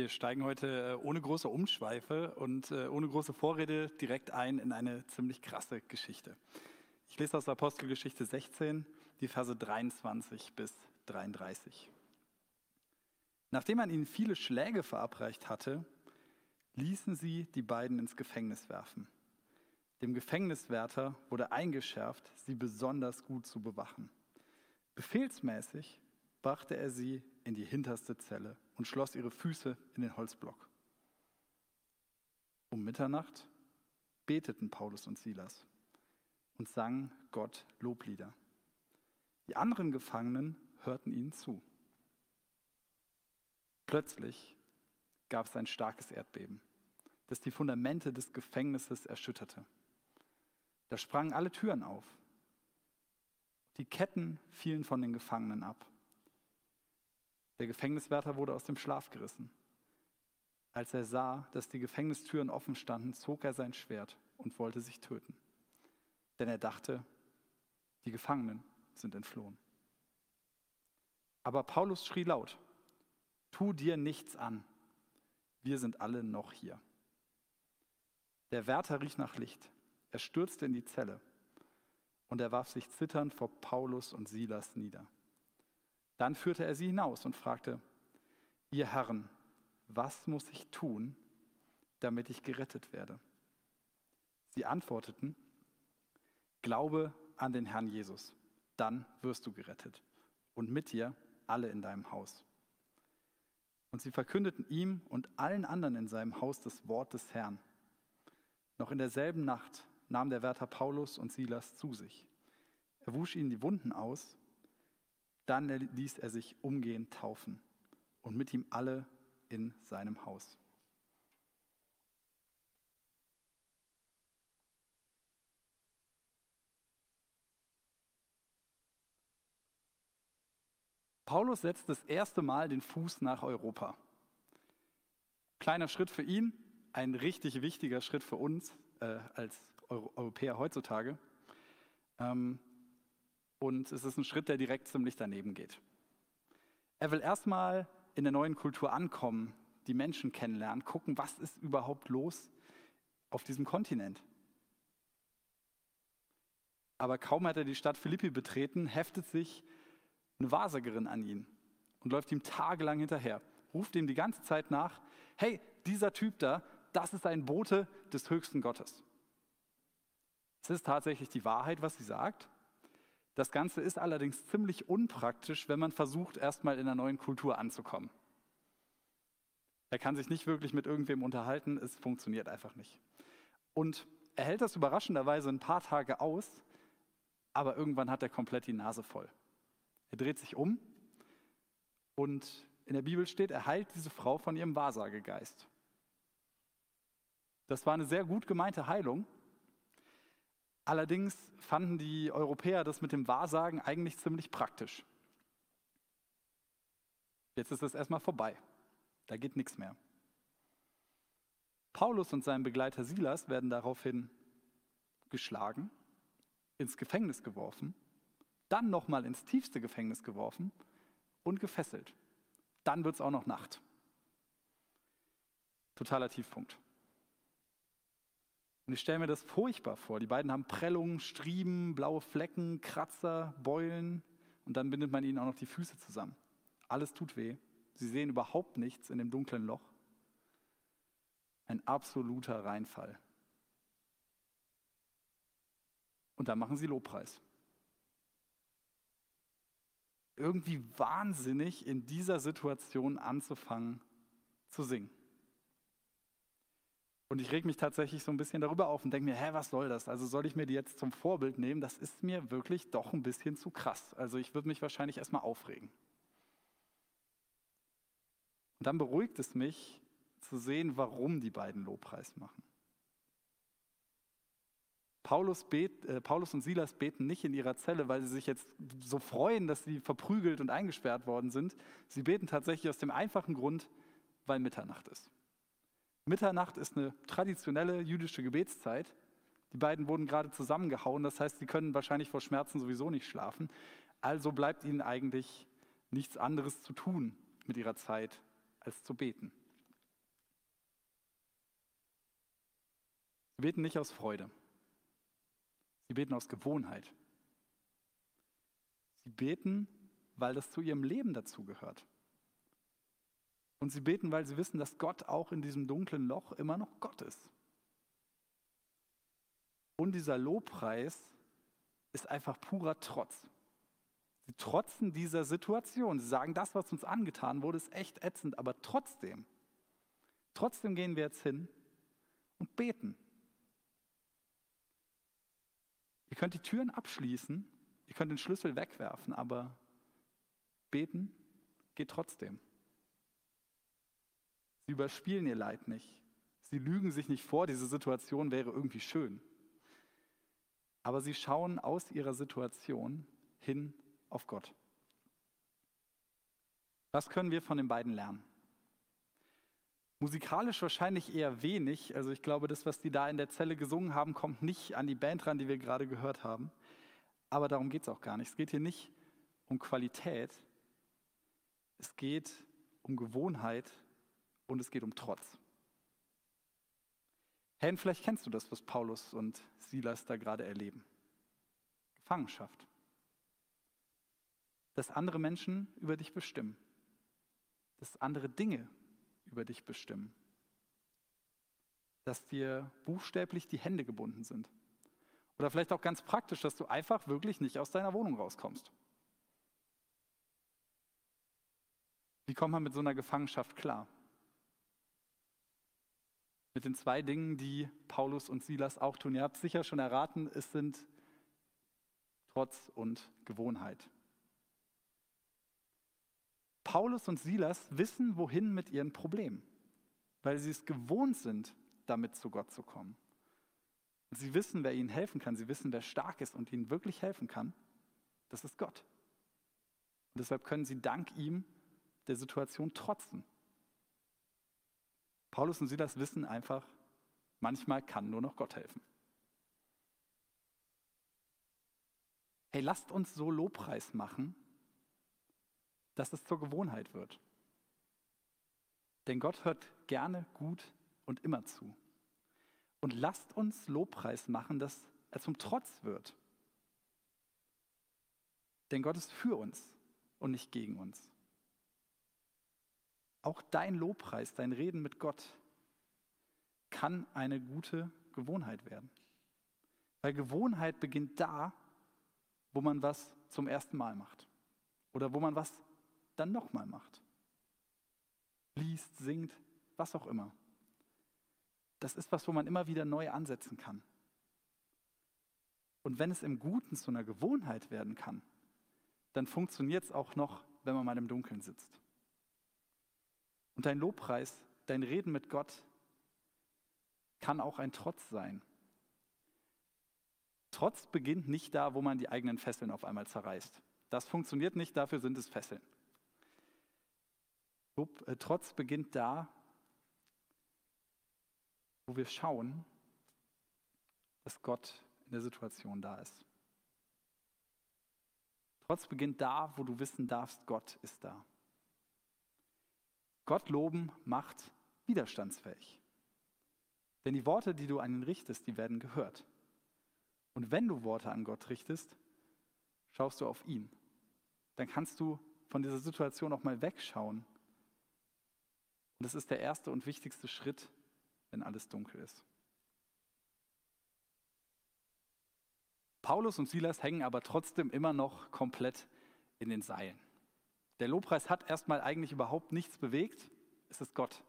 Wir steigen heute äh, ohne große Umschweife und äh, ohne große Vorrede direkt ein in eine ziemlich krasse Geschichte. Ich lese aus Apostelgeschichte 16, die Verse 23 bis 33. Nachdem man ihnen viele Schläge verabreicht hatte, ließen sie die beiden ins Gefängnis werfen. Dem Gefängniswärter wurde eingeschärft, sie besonders gut zu bewachen. Befehlsmäßig brachte er sie in die hinterste Zelle und schloss ihre Füße in den Holzblock. Um Mitternacht beteten Paulus und Silas und sangen Gott Loblieder. Die anderen Gefangenen hörten ihnen zu. Plötzlich gab es ein starkes Erdbeben, das die Fundamente des Gefängnisses erschütterte. Da sprangen alle Türen auf. Die Ketten fielen von den Gefangenen ab. Der Gefängniswärter wurde aus dem Schlaf gerissen. Als er sah, dass die Gefängnistüren offen standen, zog er sein Schwert und wollte sich töten. Denn er dachte, die Gefangenen sind entflohen. Aber Paulus schrie laut, tu dir nichts an, wir sind alle noch hier. Der Wärter riech nach Licht, er stürzte in die Zelle und er warf sich zitternd vor Paulus und Silas nieder. Dann führte er sie hinaus und fragte, ihr Herren, was muss ich tun, damit ich gerettet werde? Sie antworteten, glaube an den Herrn Jesus, dann wirst du gerettet und mit dir alle in deinem Haus. Und sie verkündeten ihm und allen anderen in seinem Haus das Wort des Herrn. Noch in derselben Nacht nahm der Wärter Paulus und Silas zu sich. Er wusch ihnen die Wunden aus dann ließ er sich umgehend taufen und mit ihm alle in seinem Haus. Paulus setzt das erste Mal den Fuß nach Europa. Kleiner Schritt für ihn, ein richtig wichtiger Schritt für uns äh, als Europäer heutzutage. Ähm, und es ist ein Schritt, der direkt ziemlich daneben geht. Er will erstmal in der neuen Kultur ankommen, die Menschen kennenlernen, gucken, was ist überhaupt los auf diesem Kontinent. Aber kaum hat er die Stadt Philippi betreten, heftet sich eine Wahrsagerin an ihn und läuft ihm tagelang hinterher, ruft ihm die ganze Zeit nach, hey, dieser Typ da, das ist ein Bote des höchsten Gottes. Es ist tatsächlich die Wahrheit, was sie sagt, das Ganze ist allerdings ziemlich unpraktisch, wenn man versucht, erstmal in einer neuen Kultur anzukommen. Er kann sich nicht wirklich mit irgendwem unterhalten, es funktioniert einfach nicht. Und er hält das überraschenderweise ein paar Tage aus, aber irgendwann hat er komplett die Nase voll. Er dreht sich um und in der Bibel steht, er heilt diese Frau von ihrem Wahrsagegeist. Das war eine sehr gut gemeinte Heilung, Allerdings fanden die Europäer das mit dem Wahrsagen eigentlich ziemlich praktisch. Jetzt ist es erstmal vorbei. Da geht nichts mehr. Paulus und sein Begleiter Silas werden daraufhin geschlagen, ins Gefängnis geworfen, dann nochmal ins tiefste Gefängnis geworfen und gefesselt. Dann wird es auch noch Nacht. Totaler Tiefpunkt. Und ich stelle mir das furchtbar vor. Die beiden haben Prellungen, Striemen, blaue Flecken, Kratzer, Beulen und dann bindet man ihnen auch noch die Füße zusammen. Alles tut weh. Sie sehen überhaupt nichts in dem dunklen Loch. Ein absoluter Reinfall. Und dann machen sie Lobpreis. Irgendwie wahnsinnig in dieser Situation anzufangen zu singen. Und ich reg mich tatsächlich so ein bisschen darüber auf und denke mir, hä, was soll das? Also soll ich mir die jetzt zum Vorbild nehmen? Das ist mir wirklich doch ein bisschen zu krass. Also ich würde mich wahrscheinlich erstmal aufregen. Und dann beruhigt es mich zu sehen, warum die beiden Lobpreis machen. Paulus, bet, äh, Paulus und Silas beten nicht in ihrer Zelle, weil sie sich jetzt so freuen, dass sie verprügelt und eingesperrt worden sind. Sie beten tatsächlich aus dem einfachen Grund, weil Mitternacht ist. Mitternacht ist eine traditionelle jüdische Gebetszeit. Die beiden wurden gerade zusammengehauen, das heißt, sie können wahrscheinlich vor Schmerzen sowieso nicht schlafen. Also bleibt ihnen eigentlich nichts anderes zu tun mit ihrer Zeit, als zu beten. Sie beten nicht aus Freude. Sie beten aus Gewohnheit. Sie beten, weil das zu ihrem Leben dazugehört. Und sie beten, weil sie wissen, dass Gott auch in diesem dunklen Loch immer noch Gott ist. Und dieser Lobpreis ist einfach purer Trotz. Sie trotzen dieser Situation. Sie sagen, das, was uns angetan wurde, ist echt ätzend, aber trotzdem, trotzdem gehen wir jetzt hin und beten. Ihr könnt die Türen abschließen, ihr könnt den Schlüssel wegwerfen, aber beten geht trotzdem. Sie überspielen ihr Leid nicht. Sie lügen sich nicht vor, diese Situation wäre irgendwie schön. Aber sie schauen aus ihrer Situation hin auf Gott. Was können wir von den beiden lernen? Musikalisch wahrscheinlich eher wenig. Also ich glaube, das, was die da in der Zelle gesungen haben, kommt nicht an die Band ran, die wir gerade gehört haben. Aber darum geht es auch gar nicht. Es geht hier nicht um Qualität. Es geht um Gewohnheit und es geht um Trotz. Hey, vielleicht kennst du das, was Paulus und Silas da gerade erleben. Gefangenschaft dass andere Menschen über dich bestimmen, dass andere Dinge über dich bestimmen, dass dir buchstäblich die Hände gebunden sind. Oder vielleicht auch ganz praktisch, dass du einfach wirklich nicht aus deiner Wohnung rauskommst. Wie kommt man mit so einer Gefangenschaft klar? Mit den zwei Dingen, die Paulus und Silas auch tun. Ihr habt sicher schon erraten, es sind Trotz und Gewohnheit. Paulus und Silas wissen, wohin mit ihren Problemen, weil sie es gewohnt sind, damit zu Gott zu kommen. Sie wissen, wer ihnen helfen kann. Sie wissen, wer stark ist und ihnen wirklich helfen kann. Das ist Gott. Und deshalb können sie dank ihm der Situation trotzen. Paulus und Silas wissen einfach, manchmal kann nur noch Gott helfen. Hey, lasst uns so Lobpreis machen, dass es zur Gewohnheit wird. Denn Gott hört gerne gut und immer zu. Und lasst uns Lobpreis machen, dass er zum Trotz wird. Denn Gott ist für uns und nicht gegen uns. Auch dein Lobpreis, dein Reden mit Gott kann eine gute Gewohnheit werden. Weil Gewohnheit beginnt da, wo man was zum ersten Mal macht oder wo man was dann nochmal macht. Liest, singt, was auch immer. Das ist was, wo man immer wieder neu ansetzen kann. Und wenn es im Guten zu einer Gewohnheit werden kann, dann funktioniert es auch noch, wenn man mal im Dunkeln sitzt. Und dein Lobpreis, dein Reden mit Gott kann auch ein Trotz sein. Trotz beginnt nicht da, wo man die eigenen Fesseln auf einmal zerreißt. Das funktioniert nicht, dafür sind es Fesseln. Äh, Trotz beginnt da, wo wir schauen, dass Gott in der Situation da ist. Trotz beginnt da, wo du wissen darfst, Gott ist da. Gott loben macht widerstandsfähig. Denn die Worte, die du an ihn richtest, die werden gehört. Und wenn du Worte an Gott richtest, schaust du auf ihn. Dann kannst du von dieser Situation auch mal wegschauen und das ist der erste und wichtigste Schritt, wenn alles dunkel ist. Paulus und Silas hängen aber trotzdem immer noch komplett in den Seilen. Der Lobpreis hat erstmal eigentlich überhaupt nichts bewegt. Es ist Gott,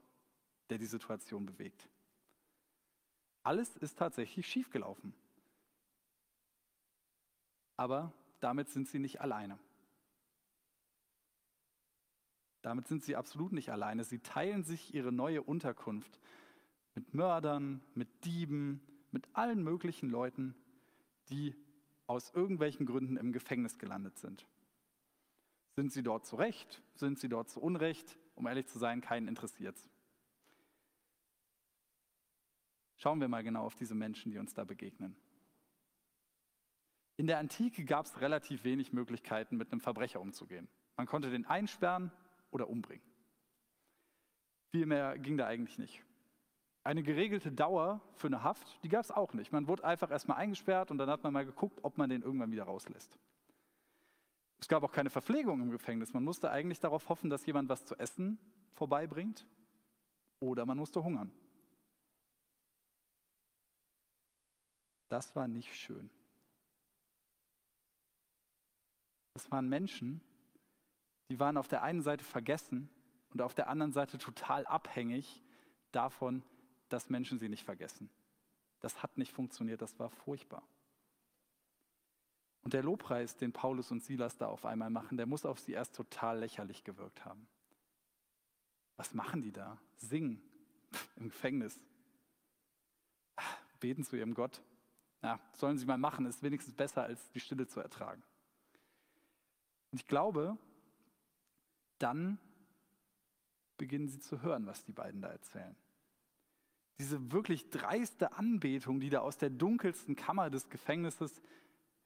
der die Situation bewegt. Alles ist tatsächlich schiefgelaufen. Aber damit sind sie nicht alleine. Damit sind sie absolut nicht alleine. Sie teilen sich ihre neue Unterkunft mit Mördern, mit Dieben, mit allen möglichen Leuten, die aus irgendwelchen Gründen im Gefängnis gelandet sind. Sind sie dort zu Recht? Sind sie dort zu Unrecht? Um ehrlich zu sein, keinen interessiert es. Schauen wir mal genau auf diese Menschen, die uns da begegnen. In der Antike gab es relativ wenig Möglichkeiten, mit einem Verbrecher umzugehen. Man konnte den einsperren oder umbringen. Viel mehr ging da eigentlich nicht. Eine geregelte Dauer für eine Haft, die gab es auch nicht. Man wurde einfach erstmal eingesperrt und dann hat man mal geguckt, ob man den irgendwann wieder rauslässt. Es gab auch keine Verpflegung im Gefängnis. Man musste eigentlich darauf hoffen, dass jemand was zu essen vorbeibringt oder man musste hungern. Das war nicht schön. Das waren Menschen, die waren auf der einen Seite vergessen und auf der anderen Seite total abhängig davon, dass Menschen sie nicht vergessen. Das hat nicht funktioniert, das war furchtbar. Und der Lobpreis, den Paulus und Silas da auf einmal machen, der muss auf sie erst total lächerlich gewirkt haben. Was machen die da? Singen im Gefängnis. Beten zu ihrem Gott. Ja, sollen sie mal machen, ist wenigstens besser, als die Stille zu ertragen. Und ich glaube, dann beginnen sie zu hören, was die beiden da erzählen. Diese wirklich dreiste Anbetung, die da aus der dunkelsten Kammer des Gefängnisses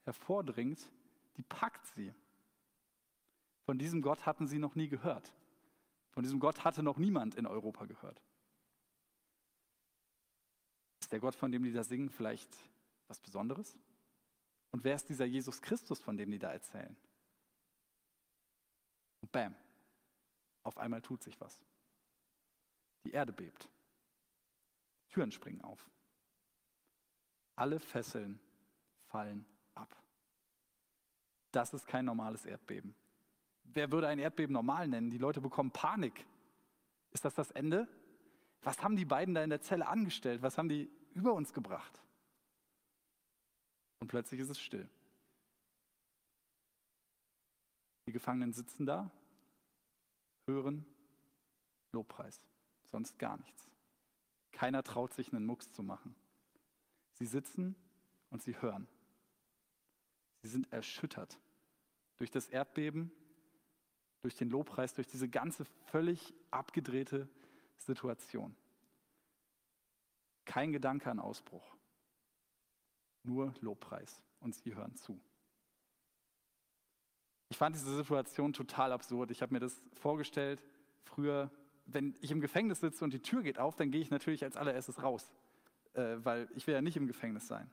hervordringt, die packt sie. Von diesem Gott hatten sie noch nie gehört. Von diesem Gott hatte noch niemand in Europa gehört. Ist der Gott, von dem die da singen, vielleicht was Besonderes? Und wer ist dieser Jesus Christus, von dem die da erzählen? Und bam, auf einmal tut sich was. Die Erde bebt. Türen springen auf. Alle Fesseln fallen. Das ist kein normales Erdbeben. Wer würde ein Erdbeben normal nennen? Die Leute bekommen Panik. Ist das das Ende? Was haben die beiden da in der Zelle angestellt? Was haben die über uns gebracht? Und plötzlich ist es still. Die Gefangenen sitzen da, hören Lobpreis, sonst gar nichts. Keiner traut sich einen Mucks zu machen. Sie sitzen und sie hören. Sie sind erschüttert durch das Erdbeben, durch den Lobpreis, durch diese ganze völlig abgedrehte Situation. Kein Gedanke an Ausbruch, nur Lobpreis und sie hören zu. Ich fand diese Situation total absurd. Ich habe mir das vorgestellt, früher, wenn ich im Gefängnis sitze und die Tür geht auf, dann gehe ich natürlich als allererstes raus, äh, weil ich will ja nicht im Gefängnis sein.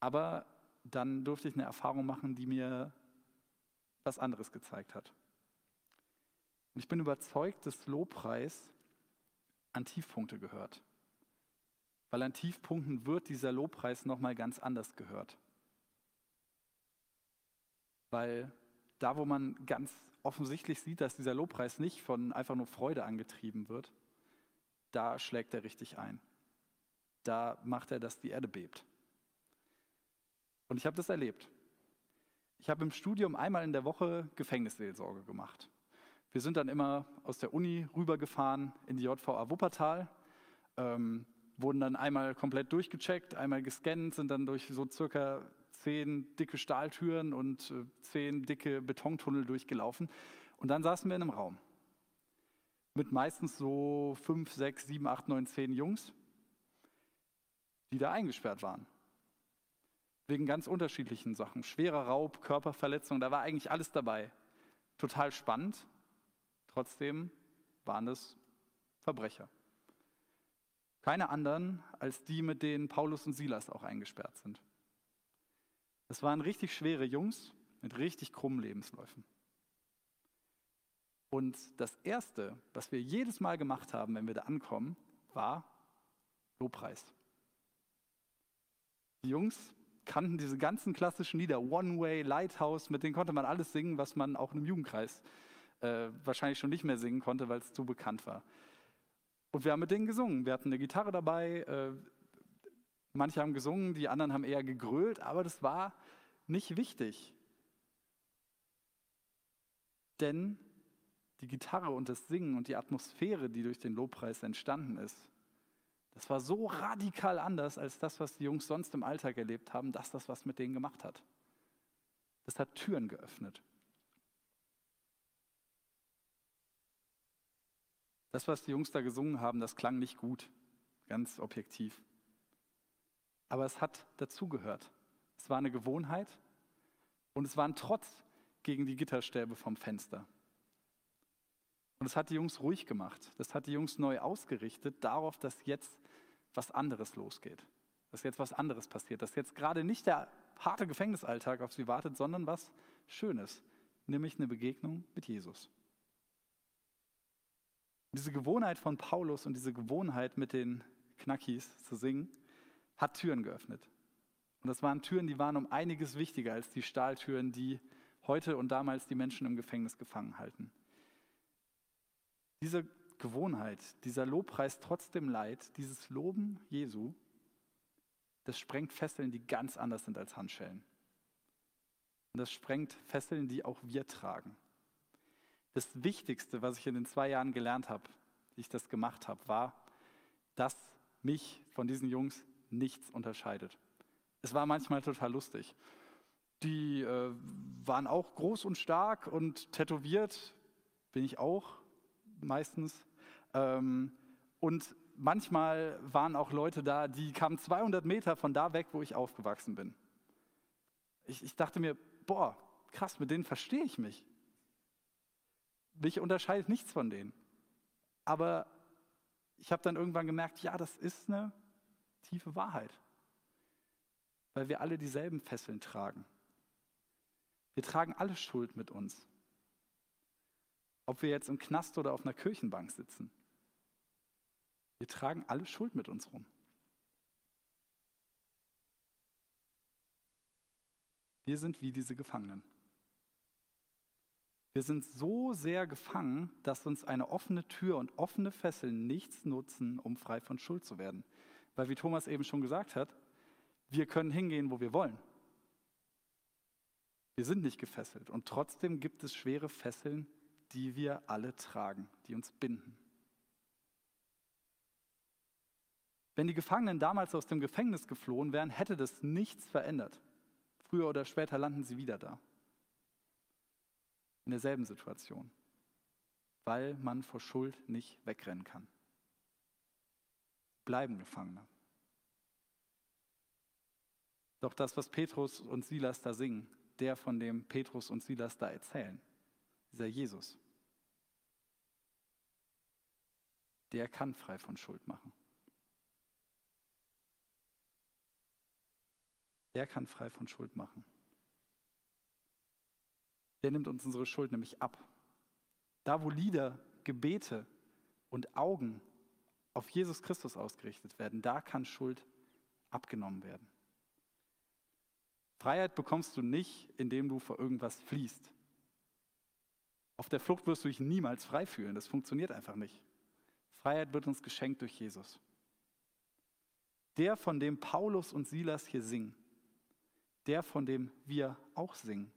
Aber dann durfte ich eine Erfahrung machen, die mir was anderes gezeigt hat. Und ich bin überzeugt, dass Lobpreis an Tiefpunkte gehört. Weil an Tiefpunkten wird dieser Lobpreis nochmal ganz anders gehört. Weil da, wo man ganz offensichtlich sieht, dass dieser Lobpreis nicht von einfach nur Freude angetrieben wird, da schlägt er richtig ein. Da macht er, dass die Erde bebt. Und ich habe das erlebt. Ich habe im Studium einmal in der Woche Gefängnisseelsorge gemacht. Wir sind dann immer aus der Uni rübergefahren in die JVA Wuppertal, ähm, wurden dann einmal komplett durchgecheckt, einmal gescannt, sind dann durch so circa zehn dicke Stahltüren und äh, zehn dicke Betontunnel durchgelaufen. Und dann saßen wir in einem Raum mit meistens so fünf, sechs, sieben, acht, neun, zehn Jungs, die da eingesperrt waren. Wegen ganz unterschiedlichen Sachen. Schwerer Raub, Körperverletzung, da war eigentlich alles dabei. Total spannend. Trotzdem waren es Verbrecher. Keine anderen als die, mit denen Paulus und Silas auch eingesperrt sind. Das waren richtig schwere Jungs mit richtig krummen Lebensläufen. Und das Erste, was wir jedes Mal gemacht haben, wenn wir da ankommen, war Lobpreis. Die Jungs kannten diese ganzen klassischen Lieder, One Way, Lighthouse, mit denen konnte man alles singen, was man auch im Jugendkreis äh, wahrscheinlich schon nicht mehr singen konnte, weil es zu bekannt war. Und wir haben mit denen gesungen. Wir hatten eine Gitarre dabei, äh, manche haben gesungen, die anderen haben eher gegrölt, aber das war nicht wichtig. Denn die Gitarre und das Singen und die Atmosphäre, die durch den Lobpreis entstanden ist, das war so radikal anders als das, was die Jungs sonst im Alltag erlebt haben, dass das was mit denen gemacht hat. Das hat Türen geöffnet. Das, was die Jungs da gesungen haben, das klang nicht gut, ganz objektiv. Aber es hat dazugehört. Es war eine Gewohnheit und es war ein Trotz gegen die Gitterstäbe vom Fenster. Und das hat die Jungs ruhig gemacht. Das hat die Jungs neu ausgerichtet darauf, dass jetzt was anderes losgeht. Dass jetzt was anderes passiert. Dass jetzt gerade nicht der harte Gefängnisalltag auf sie wartet, sondern was Schönes. Nämlich eine Begegnung mit Jesus. Diese Gewohnheit von Paulus und diese Gewohnheit mit den Knackis zu singen, hat Türen geöffnet. Und das waren Türen, die waren um einiges wichtiger als die Stahltüren, die heute und damals die Menschen im Gefängnis gefangen halten. Diese Gewohnheit, dieser Lobpreis trotzdem Leid, dieses Loben Jesu, das sprengt Fesseln, die ganz anders sind als Handschellen. Und das sprengt Fesseln, die auch wir tragen. Das Wichtigste, was ich in den zwei Jahren gelernt habe, wie ich das gemacht habe, war, dass mich von diesen Jungs nichts unterscheidet. Es war manchmal total lustig. Die äh, waren auch groß und stark und tätowiert, bin ich auch meistens. Ähm, und manchmal waren auch Leute da, die kamen 200 Meter von da weg, wo ich aufgewachsen bin. Ich, ich dachte mir, boah, krass, mit denen verstehe ich mich. Mich unterscheidet nichts von denen. Aber ich habe dann irgendwann gemerkt, ja, das ist eine tiefe Wahrheit. Weil wir alle dieselben Fesseln tragen. Wir tragen alle Schuld mit uns. Ob wir jetzt im Knast oder auf einer Kirchenbank sitzen. Wir tragen alle Schuld mit uns rum. Wir sind wie diese Gefangenen. Wir sind so sehr gefangen, dass uns eine offene Tür und offene Fesseln nichts nutzen, um frei von Schuld zu werden. Weil wie Thomas eben schon gesagt hat, wir können hingehen, wo wir wollen. Wir sind nicht gefesselt und trotzdem gibt es schwere Fesseln, die wir alle tragen, die uns binden. Wenn die Gefangenen damals aus dem Gefängnis geflohen wären, hätte das nichts verändert. Früher oder später landen sie wieder da. In derselben Situation. Weil man vor Schuld nicht wegrennen kann. Bleiben Gefangene. Doch das, was Petrus und Silas da singen, der, von dem Petrus und Silas da erzählen, dieser Jesus, der kann frei von Schuld machen. Der kann frei von Schuld machen. Der nimmt uns unsere Schuld nämlich ab. Da, wo Lieder, Gebete und Augen auf Jesus Christus ausgerichtet werden, da kann Schuld abgenommen werden. Freiheit bekommst du nicht, indem du vor irgendwas fliehst. Auf der Flucht wirst du dich niemals frei fühlen. Das funktioniert einfach nicht. Freiheit wird uns geschenkt durch Jesus. Der, von dem Paulus und Silas hier singen, der, von dem wir auch singen,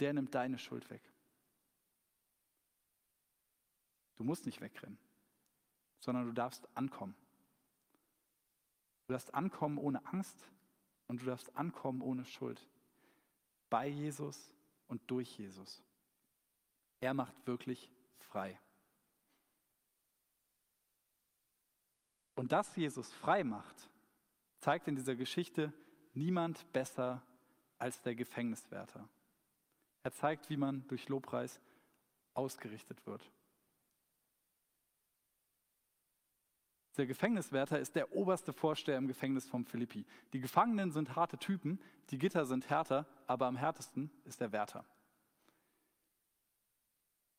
der nimmt deine Schuld weg. Du musst nicht wegrennen, sondern du darfst ankommen. Du darfst ankommen ohne Angst und du darfst ankommen ohne Schuld. Bei Jesus und durch Jesus. Er macht wirklich frei. Und dass Jesus frei macht, zeigt in dieser Geschichte, niemand besser als der Gefängniswärter. Er zeigt, wie man durch Lobpreis ausgerichtet wird. Der Gefängniswärter ist der oberste Vorsteher im Gefängnis von Philippi. Die Gefangenen sind harte Typen, die Gitter sind härter, aber am härtesten ist der Wärter.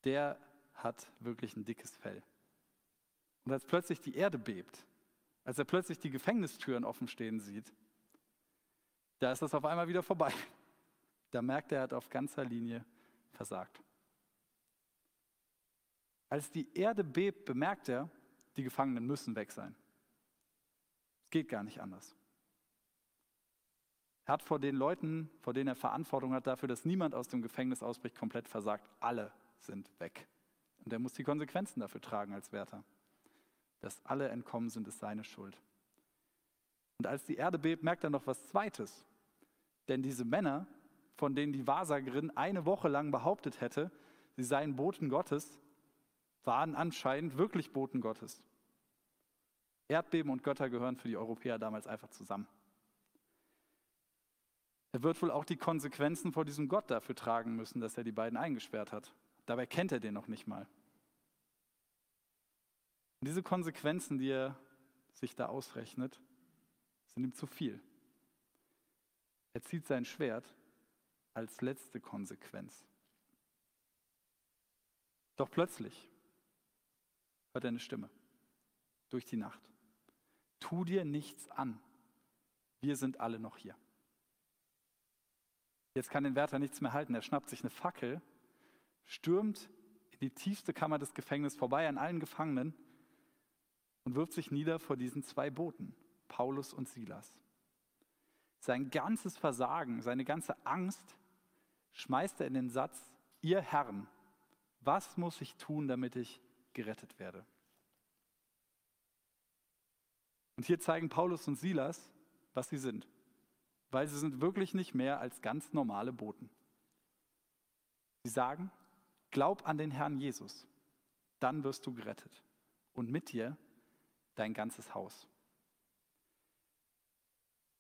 Der hat wirklich ein dickes Fell. Und als plötzlich die Erde bebt, als er plötzlich die Gefängnistüren offen stehen sieht, da ist das auf einmal wieder vorbei. Da merkt er, er hat auf ganzer Linie versagt. Als die Erde bebt, bemerkt er, die Gefangenen müssen weg sein. Es geht gar nicht anders. Er hat vor den Leuten, vor denen er Verantwortung hat dafür, dass niemand aus dem Gefängnis ausbricht, komplett versagt. Alle sind weg. Und er muss die Konsequenzen dafür tragen als Wärter. Dass alle entkommen sind, ist seine Schuld. Und als die Erde bebt, merkt er noch was Zweites. Denn diese Männer, von denen die Wahrsagerin eine Woche lang behauptet hätte, sie seien Boten Gottes, waren anscheinend wirklich Boten Gottes. Erdbeben und Götter gehören für die Europäer damals einfach zusammen. Er wird wohl auch die Konsequenzen vor diesem Gott dafür tragen müssen, dass er die beiden eingesperrt hat. Dabei kennt er den noch nicht mal. Und diese Konsequenzen, die er sich da ausrechnet, sind ihm zu viel. Er zieht sein Schwert als letzte Konsequenz. Doch plötzlich hört er eine Stimme durch die Nacht. Tu dir nichts an. Wir sind alle noch hier. Jetzt kann den Wärter nichts mehr halten. Er schnappt sich eine Fackel, stürmt in die tiefste Kammer des Gefängnisses vorbei an allen Gefangenen und wirft sich nieder vor diesen zwei Booten, Paulus und Silas. Sein ganzes Versagen, seine ganze Angst schmeißt er in den Satz, ihr Herren, was muss ich tun, damit ich gerettet werde? Und hier zeigen Paulus und Silas, was sie sind, weil sie sind wirklich nicht mehr als ganz normale Boten. Sie sagen, glaub an den Herrn Jesus, dann wirst du gerettet und mit dir dein ganzes Haus.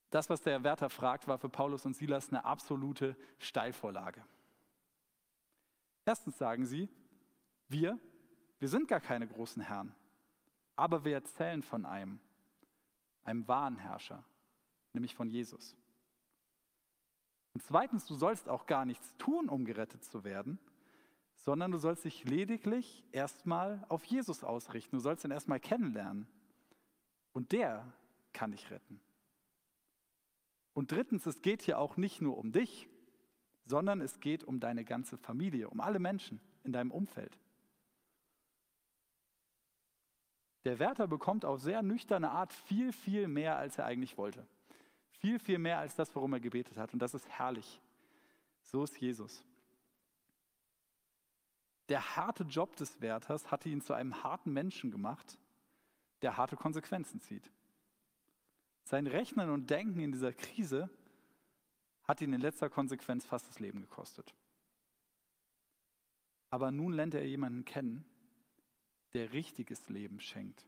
Das, was der Wärter fragt, war für Paulus und Silas eine absolute Steilvorlage. Erstens sagen sie, wir, wir sind gar keine großen Herren, aber wir erzählen von einem, einem wahren Herrscher, nämlich von Jesus. Und zweitens, du sollst auch gar nichts tun, um gerettet zu werden, sondern du sollst dich lediglich erstmal auf Jesus ausrichten. Du sollst ihn erstmal kennenlernen. Und der kann dich retten. Und drittens, es geht hier auch nicht nur um dich, sondern es geht um deine ganze Familie, um alle Menschen in deinem Umfeld. Der Wärter bekommt auf sehr nüchterne Art viel, viel mehr, als er eigentlich wollte. Viel, viel mehr als das, worum er gebetet hat. Und das ist herrlich. So ist Jesus. Der harte Job des Wärters hatte ihn zu einem harten Menschen gemacht, der harte Konsequenzen zieht. Sein Rechnen und Denken in dieser Krise hat ihn in letzter Konsequenz fast das Leben gekostet. Aber nun lernt er jemanden kennen, der richtiges Leben schenkt.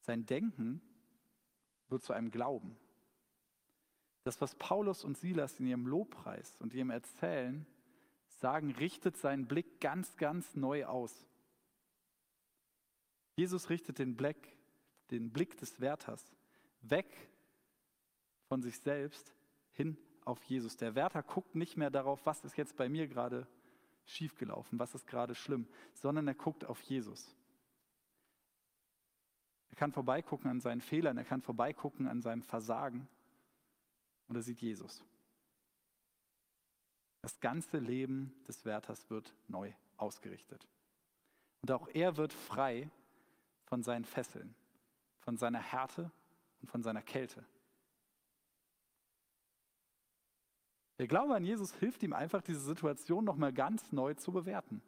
Sein Denken wird zu einem Glauben. Das, was Paulus und Silas in ihrem Lobpreis und ihrem Erzählen sagen, richtet seinen Blick ganz, ganz neu aus. Jesus richtet den Blick, den Blick des Wärters weg von sich selbst hin auf Jesus. Der Wärter guckt nicht mehr darauf, was ist jetzt bei mir gerade schiefgelaufen, was ist gerade schlimm, sondern er guckt auf Jesus. Er kann vorbeigucken an seinen Fehlern, er kann vorbeigucken an seinem Versagen und er sieht Jesus. Das ganze Leben des Wärters wird neu ausgerichtet. Und auch er wird frei von seinen Fesseln, von seiner Härte und von seiner Kälte. Der Glaube an Jesus hilft ihm einfach, diese Situation nochmal ganz neu zu bewerten.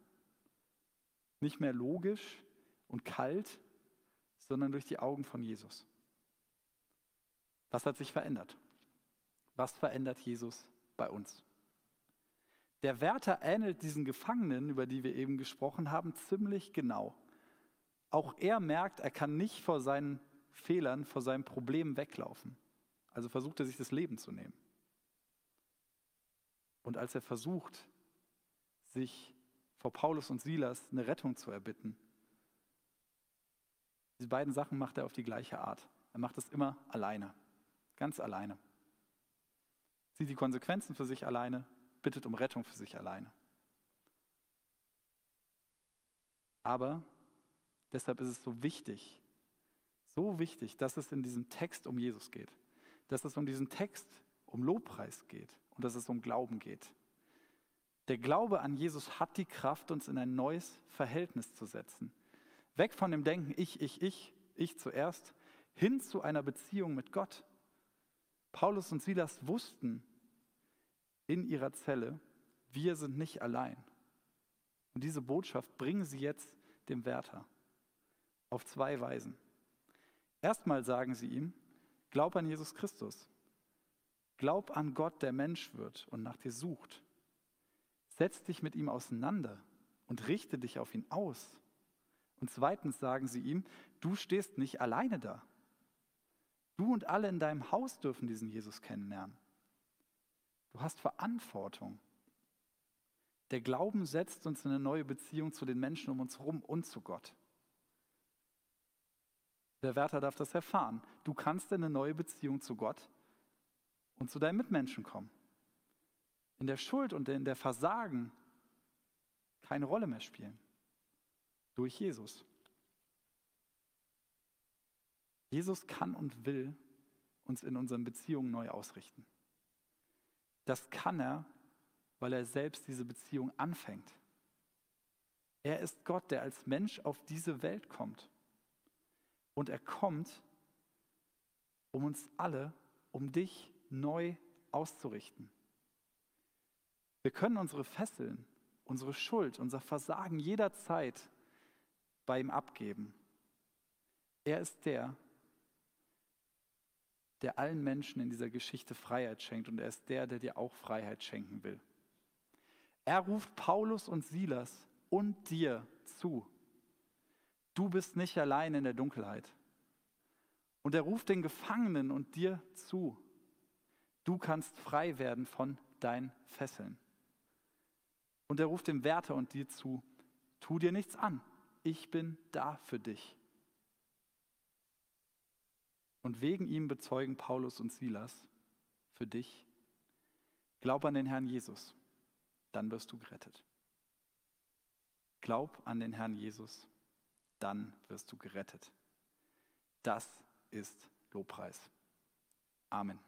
Nicht mehr logisch und kalt, sondern durch die Augen von Jesus. Was hat sich verändert? Was verändert Jesus bei uns? Der Wärter ähnelt diesen Gefangenen, über die wir eben gesprochen haben, ziemlich genau. Auch er merkt, er kann nicht vor seinen Fehlern, vor seinem Problem weglaufen. Also versucht er sich das Leben zu nehmen. Und als er versucht, sich vor Paulus und Silas eine Rettung zu erbitten, diese beiden Sachen macht er auf die gleiche Art. Er macht es immer alleine, ganz alleine. Sieht die Konsequenzen für sich alleine, bittet um Rettung für sich alleine. Aber deshalb ist es so wichtig, so wichtig, dass es in diesem Text um Jesus geht, dass es um diesen Text um Lobpreis geht und dass es um Glauben geht. Der Glaube an Jesus hat die Kraft, uns in ein neues Verhältnis zu setzen. Weg von dem Denken, ich, ich, ich, ich zuerst, hin zu einer Beziehung mit Gott. Paulus und Silas wussten in ihrer Zelle, wir sind nicht allein. Und diese Botschaft bringen sie jetzt dem Wärter auf zwei Weisen. Erstmal sagen sie ihm, glaub an Jesus Christus. Glaub an Gott, der Mensch wird und nach dir sucht. Setz dich mit ihm auseinander und richte dich auf ihn aus. Und zweitens sagen sie ihm, du stehst nicht alleine da. Du und alle in deinem Haus dürfen diesen Jesus kennenlernen. Du hast Verantwortung. Der Glauben setzt uns in eine neue Beziehung zu den Menschen um uns herum und zu Gott. Der Wärter darf das erfahren. Du kannst in eine neue Beziehung zu Gott und zu deinen Mitmenschen kommen. In der Schuld und in der Versagen keine Rolle mehr spielen. Durch Jesus. Jesus kann und will uns in unseren Beziehungen neu ausrichten. Das kann er, weil er selbst diese Beziehung anfängt. Er ist Gott, der als Mensch auf diese Welt kommt. Und er kommt, um uns alle, um dich neu auszurichten. Wir können unsere Fesseln, unsere Schuld, unser Versagen jederzeit bei ihm abgeben. Er ist der, der allen Menschen in dieser Geschichte Freiheit schenkt und er ist der, der dir auch Freiheit schenken will. Er ruft Paulus und Silas und dir zu. Du bist nicht allein in der Dunkelheit. Und er ruft den Gefangenen und dir zu. Du kannst frei werden von deinen Fesseln. Und er ruft dem Wärter und dir zu. Tu dir nichts an. Ich bin da für dich. Und wegen ihm bezeugen Paulus und Silas für dich. Glaub an den Herrn Jesus, dann wirst du gerettet. Glaub an den Herrn Jesus, dann wirst du gerettet. Das ist Lobpreis. Amen.